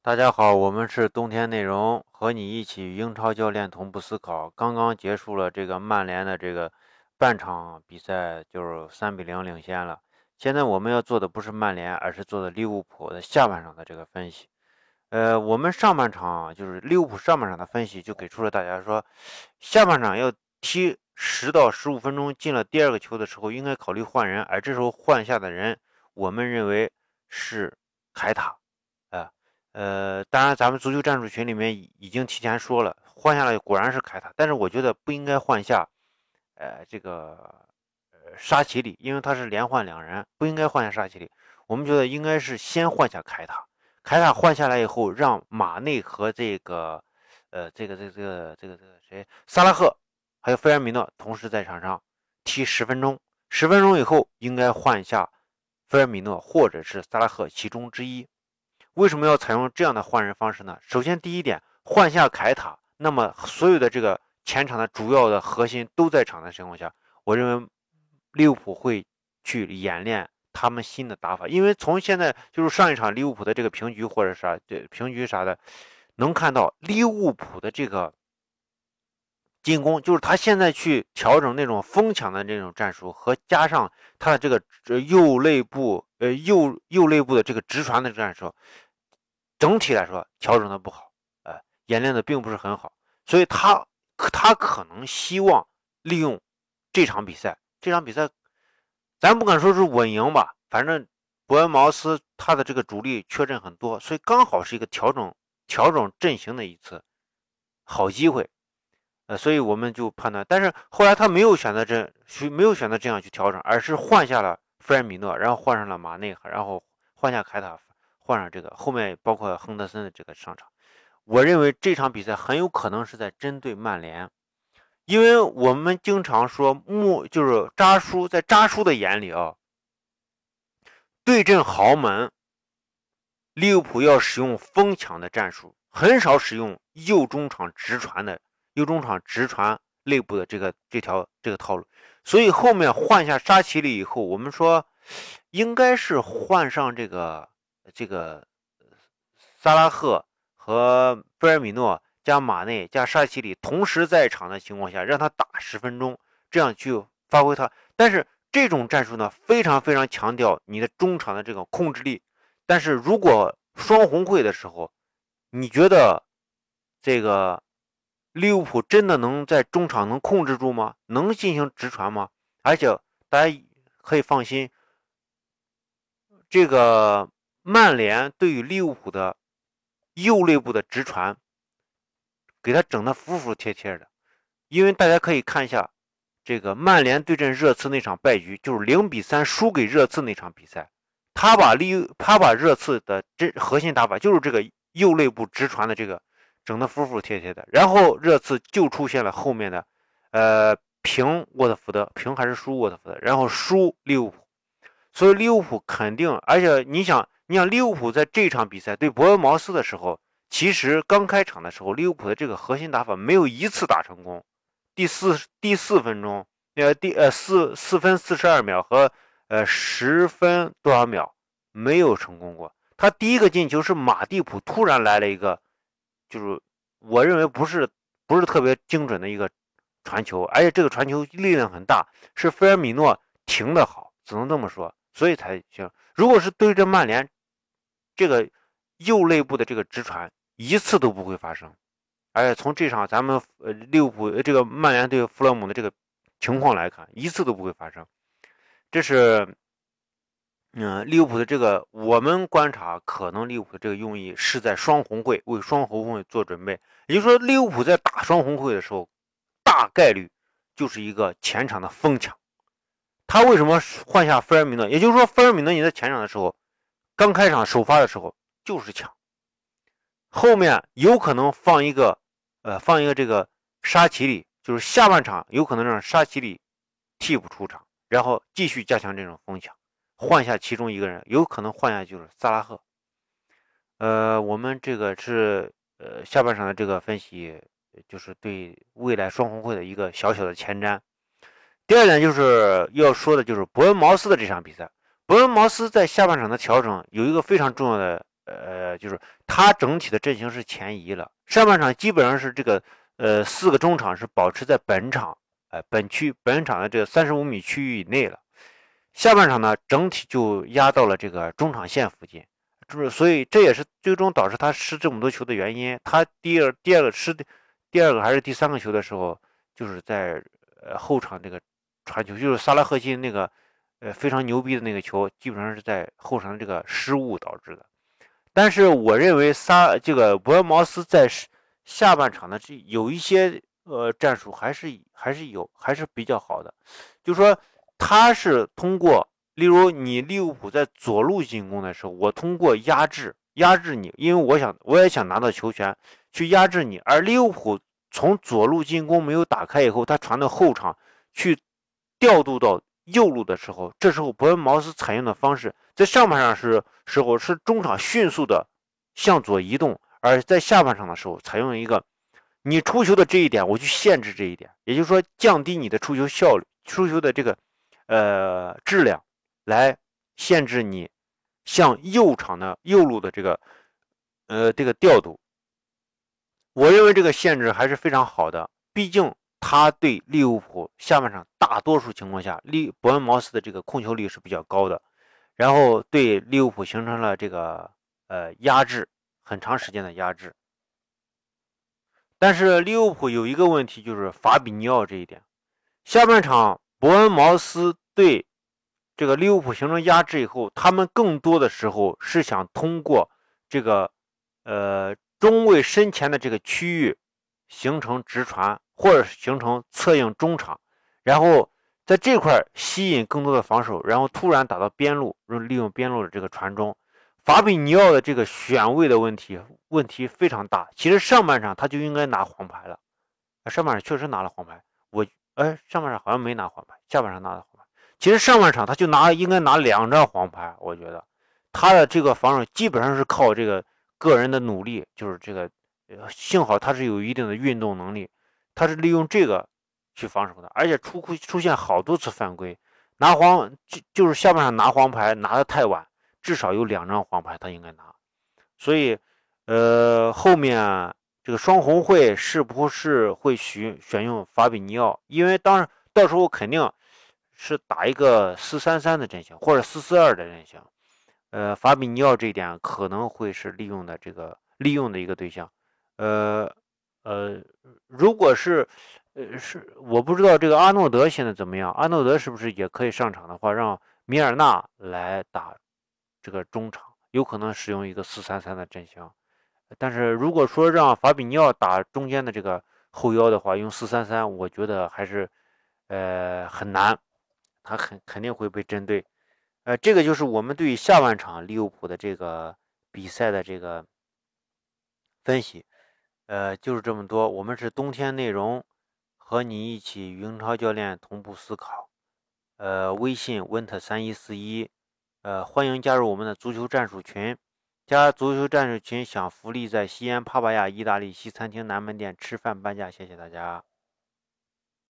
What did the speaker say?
大家好，我们是冬天内容，和你一起英超教练同步思考。刚刚结束了这个曼联的这个半场比赛，就是三比零领先了。现在我们要做的不是曼联，而是做的利物浦的下半场的这个分析。呃，我们上半场就是利物浦上半场的分析，就给出了大家说，下半场要踢十到十五分钟，进了第二个球的时候，应该考虑换人，而这时候换下的人，我们认为是凯塔。呃，当然咱们足球战术群里面已经提前说了，换下来果然是凯塔，但是我觉得不应该换下，呃，这个。呃沙奇里，因为他是连换两人，不应该换下沙奇里。我们觉得应该是先换下凯塔，凯塔换下来以后，让马内和这个，呃，这个这个这个这个这个谁，萨拉赫，还有菲尔米诺同时在场上踢十分钟。十分钟以后应该换下菲尔米诺或者是萨拉赫其中之一。为什么要采用这样的换人方式呢？首先第一点，换下凯塔，那么所有的这个前场的主要的核心都在场的情况下，我认为。利物浦会去演练他们新的打法，因为从现在就是上一场利物浦的这个平局或者啥，对平局啥的，能看到利物浦的这个进攻，就是他现在去调整那种疯抢的这种战术，和加上他的这个右内部呃右右内部的这个直传的战术，整体来说调整的不好，呃，演练的并不是很好，所以他他可能希望利用这场比赛。这场比赛，咱不敢说是稳赢吧，反正伯恩茅斯他的这个主力缺阵很多，所以刚好是一个调整调整阵型的一次好机会，呃，所以我们就判断，但是后来他没有选择这去，没有选择这样去调整，而是换下了菲尔米诺，然后换上了马内，然后换下凯塔，换上这个后面包括亨德森的这个上场，我认为这场比赛很有可能是在针对曼联。因为我们经常说穆就是扎叔，在扎叔的眼里啊，对阵豪门，利物浦要使用疯抢的战术，很少使用右中场直传的右中场直传内部的这个这条这个套路。所以后面换下沙奇里以后，我们说应该是换上这个这个萨拉赫和贝尔米诺。加马内加沙奇里同时在场的情况下，让他打十分钟，这样去发挥他。但是这种战术呢，非常非常强调你的中场的这个控制力。但是如果双红会的时候，你觉得这个利物浦真的能在中场能控制住吗？能进行直传吗？而且大家可以放心，这个曼联对于利物浦的右内部的直传。给他整的服服帖帖的，因为大家可以看一下这个曼联对阵热刺那场败局，就是零比三输给热刺那场比赛，他把利他把热刺的这核心打法就是这个右内部直传的这个整的服服帖帖的，然后热刺就出现了后面的呃平沃特福德平还是输沃特福德，然后输利物浦，所以利物浦肯定，而且你想你想利物浦在这场比赛对伯恩茅斯的时候。其实刚开场的时候，利物浦的这个核心打法没有一次打成功。第四第四分钟，呃第呃四四分四十二秒和呃十分多少秒没有成功过。他第一个进球是马蒂普突然来了一个，就是我认为不是不是特别精准的一个传球，而且这个传球力量很大，是菲尔米诺停的好，只能这么说，所以才行。如果是对着曼联这个右肋部的这个直传。一次都不会发生，而且从这场咱们呃利物浦这个曼联对弗洛姆的这个情况来看，一次都不会发生。这是，嗯，利物浦的这个我们观察，可能利物浦的这个用意是在双红会为双红会做准备，也就是说，利物浦在打双红会的时候，大概率就是一个前场的疯抢。他为什么换下菲尔米诺？也就是说，菲尔米诺你在前场的时候，刚开场首发的时候就是抢。后面有可能放一个，呃，放一个这个沙奇里，就是下半场有可能让沙奇里替补出场，然后继续加强这种疯抢，换下其中一个人，有可能换下就是萨拉赫。呃，我们这个是呃下半场的这个分析，就是对未来双红会的一个小小的前瞻。第二点就是要说的就是伯恩茅斯的这场比赛，伯恩茅斯在下半场的调整有一个非常重要的。呃，就是他整体的阵型是前移了。上半场基本上是这个呃四个中场是保持在本场，呃本区本场的这个三十五米区域以内了。下半场呢，整体就压到了这个中场线附近，就是所以这也是最终导致他失这么多球的原因。他第二第二个失第二个还是第三个球的时候，就是在呃后场这个传球，就是萨拉赫金那个呃非常牛逼的那个球，基本上是在后场这个失误导致的。但是我认为萨这个伯恩茅斯在下半场呢，这有一些呃战术还是还是有还是比较好的，就说。他是通过，例如你利物浦在左路进攻的时候，我通过压制压制你，因为我想我也想拿到球权去压制你。而利物浦从左路进攻没有打开以后，他传到后场去调度到右路的时候，这时候伯恩茅斯采用的方式，在上半场是时候是中场迅速的向左移动，而在下半场的时候采用一个你出球的这一点，我去限制这一点，也就是说降低你的出球效率，出球的这个。呃，质量来限制你向右场的右路的这个呃这个调度，我认为这个限制还是非常好的。毕竟他对利物浦下半场大多数情况下，利伯恩茅斯的这个控球率是比较高的，然后对利物浦形成了这个呃压制，很长时间的压制。但是利物浦有一个问题，就是法比尼奥这一点，下半场。伯恩茅斯对这个利物浦形成压制以后，他们更多的时候是想通过这个呃中卫身前的这个区域形成直传，或者形成策应中场，然后在这块吸引更多的防守，然后突然打到边路，用利用边路的这个传中。法比尼奥的这个选位的问题问题非常大。其实上半场他就应该拿黄牌了，上半场确实拿了黄牌。我。哎，上半场好像没拿黄牌，下半场拿的黄牌。其实上半场他就拿应该拿两张黄牌，我觉得他的这个防守基本上是靠这个个人的努力，就是这个幸好他是有一定的运动能力，他是利用这个去防守的，而且出出现好多次犯规，拿黄就就是下半场拿黄牌拿的太晚，至少有两张黄牌他应该拿，所以呃后面。这个双红会是不是会选选用法比尼奥？因为当到时候肯定是打一个四三三的阵型或者四四二的阵型。呃，法比尼奥这一点可能会是利用的这个利用的一个对象。呃，如果是呃是我不知道这个阿诺德现在怎么样？阿诺德是不是也可以上场的话，让米尔纳来打这个中场，有可能使用一个四三三的阵型。但是如果说让法比尼奥打中间的这个后腰的话，用四三三，我觉得还是，呃，很难，他肯肯定会被针对，呃，这个就是我们对下半场利物浦的这个比赛的这个分析，呃，就是这么多。我们是冬天内容，和你一起英超教练同步思考，呃，微信 winter 三一四一，呃，欢迎加入我们的足球战术群。加足球战术群享福利，在西安帕帕亚意大利西餐厅南门店吃饭半价，谢谢大家。